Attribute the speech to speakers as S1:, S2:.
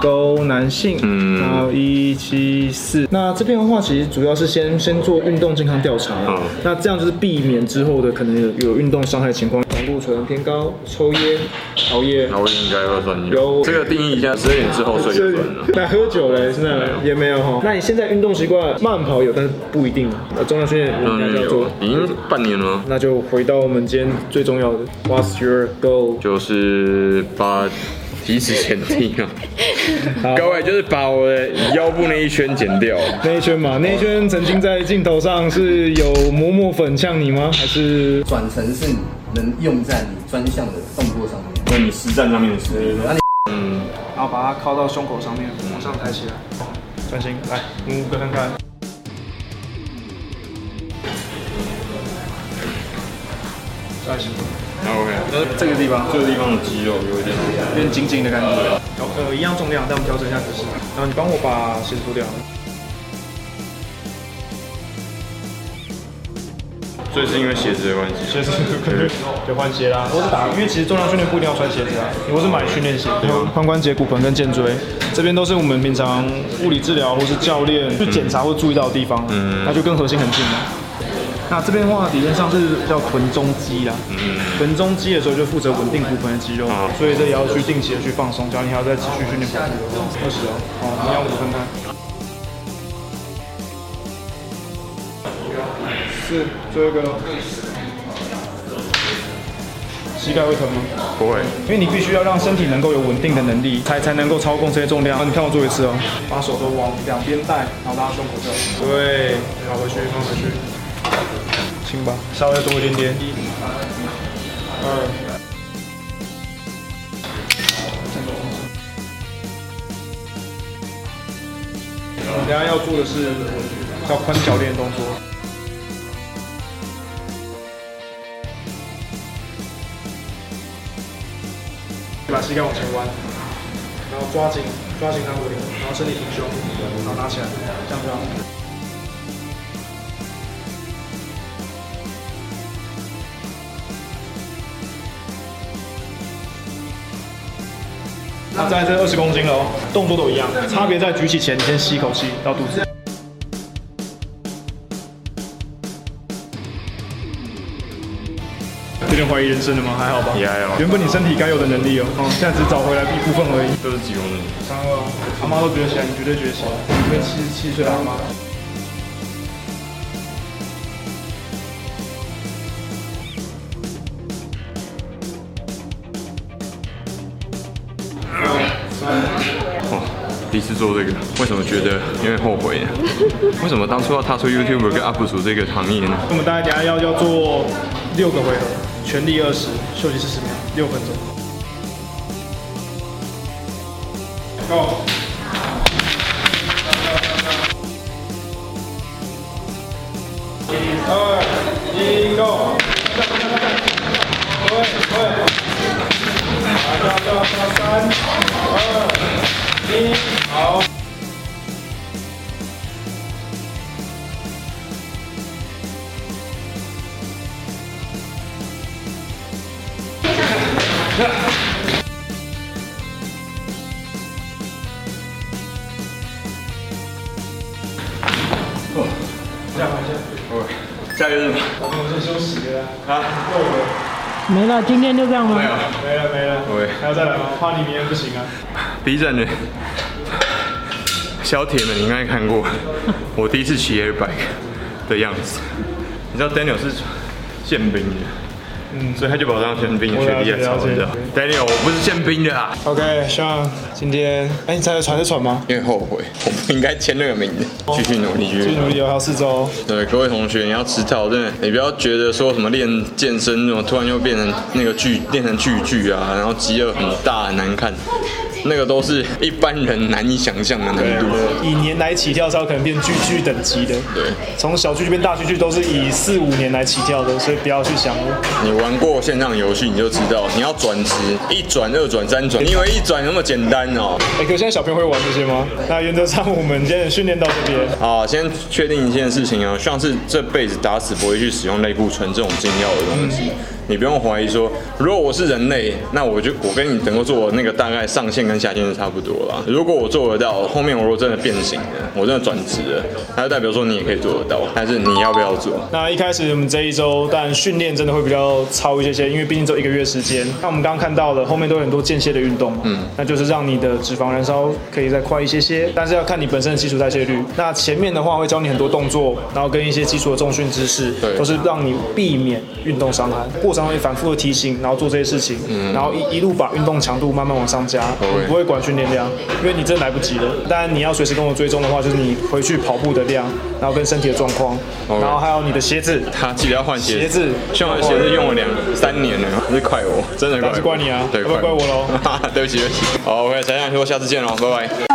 S1: 勾男性，嗯，然后一七四。那这边的话，其实主要是先先做运动健康调查，嗯，那这样就是避免之后的可能有有运动伤害情况。胆固醇偏高，抽烟，熬夜，
S2: 熬夜应该会算有。
S1: 有
S2: 这个定义一下，十二点之后睡就算了。
S1: 那喝酒嘞，现在也没有哈。那你现在运动习惯慢跑有，但是不一定。呃，重量训练应该要做，
S2: 已经半年了。
S1: 那就回到我们今天最重要的，What's your goal？
S2: 就是把体脂减低啊。各位就是把我的腰部那一圈剪掉。
S1: 那一圈嘛，那一圈曾经在镜头上是有磨磨粉像你吗？还是
S3: 转成是能用在你专项的动作上面？
S2: 在你实战上面的时候。
S3: 那你
S1: 嗯，然后把它靠到胸口上面，往上抬起来，专心来，五个看看。再行。
S2: OK，
S1: 那这个地方，
S2: 这个地方的肌肉有一点
S1: 有点紧紧的感觉。呃，一样重量，但我们调整一下姿势。然后你帮我把鞋子脱掉。
S2: 所以是因为鞋子的关系，
S1: 鞋子就换鞋啦。我是打，因为其实重量训练不一定要穿鞋子啊，我是买训练鞋。髋关节、骨盆跟肩椎，这边都是我们平常物理治疗或是教练去检查或注意到的地方，嗯，那就跟核心很近嘛。那这边的话，理论上是叫臀中肌啦，嗯，臀中肌的时候就负责稳定骨盆的肌肉，所以这也要去定期的去放松，教你还要再继续训练。二十哦，好，你要五分开。是，最后一个咯。膝盖会疼吗？
S2: 不会，
S1: 因为你必须要让身体能够有稳定的能力，才才能够操控这些重量。你看我做一次哦，把手都往两边带，然后拉胸口这样。对，好回去，放回去。轻吧，稍微多一点点。一、二。我们等下要做的是叫宽脚链动作。把膝盖往前弯，然后抓紧抓紧它尾，然后身体挺胸，然后拿起来，这样这样。那再来这二十公斤了哦，动作都一样，差别在举起前，你先吸一口气到肚子。有点怀疑人生了吗？还好吧。也还好。原本你身体该有的能力哦，嗯，现在只找回来一部分而已。
S2: 都是几公斤？
S1: 三二。阿妈都觉得起来，你绝对觉得起来。一个七十七岁的阿
S2: 妈。第一次做这个，为什么觉得有点后悔呢？为什么当初要踏出 YouTuber 跟 UP 主这个行业呢？
S1: 我们大家等下要要做六个回合。全力二十，休息四十秒，六分钟。Go！二、哦，下回见。哦，下个日吧。咱们先休息了。啊。没了，
S4: 今天就这样吗？
S1: 没有，没了，没了。喂，还要再来吗？怕你明天不行啊。
S2: B 站的小铁们，你应该看过 我第一次骑 Air Bike 的样子。你知道 Daniel 是宪兵的。嗯，所以他就把我当宪兵，学弟来操，你知道？Daniel，我不是宪兵的啊。
S1: OK，Sean，今天，哎，你猜得船是船吗？
S2: 因为后悔，我不应该签那个名字。继续努力，继续努力，
S1: 还有四周。
S2: 对，各位同学，你要知道，真的，你不要觉得说什么练健身，怎么突然又变成那个巨，练成巨巨啊，然后肌肉很大很难看。那个都是一般人难以想象的难度。
S1: 以年来起跳，才有可能变巨巨等级的。
S2: 对，
S1: 从小巨巨变大巨巨，都是以四五年来起跳的，所以不要去想。
S2: 你玩过线上游戏，你就知道，你要转职，一转、二转、三转，你以为一转那么简单哦？
S1: 哎，可现在小朋友会玩这些吗？那原则上，我们今天训练到这边。
S2: 啊，先确定一件事情啊，像是这辈子打死不会去使用类固醇这种禁药的东西。嗯你不用怀疑说，如果我是人类，那我就我跟你能够做那个大概上限跟下限是差不多了。如果我做得到，后面我如果真的变形了，我真的转职了，那就代表说你也可以做得到，但是你要不要做？
S1: 那一开始我们这一周，但训练真的会比较超一些些，因为毕竟只有一个月时间。那我们刚刚看到了后面都有很多间歇的运动嘛，嗯，那就是让你的脂肪燃烧可以再快一些些，但是要看你本身的基础代谢率。那前面的话会教你很多动作，然后跟一些基础的重训知识，
S2: 对
S1: 都是让你避免运动伤害。过程会反复的提醒，然后做这些事情，嗯，然后一一路把运动强度慢慢往上加，你不会管训练量，因为你真的来不及了。当然你要随时跟我追踪的话，就是你回去跑步的量，然后跟身体的状况，然后还有你的鞋子，
S2: 他记得要换鞋子。
S1: 鞋子，
S2: 像我的鞋子用了两三年了，还是怪我，真的怪我，
S1: 是怪你啊，
S2: 对，
S1: 怪怪我喽。
S2: 对不起对不起。好，OK，才想说下次见喽，拜拜。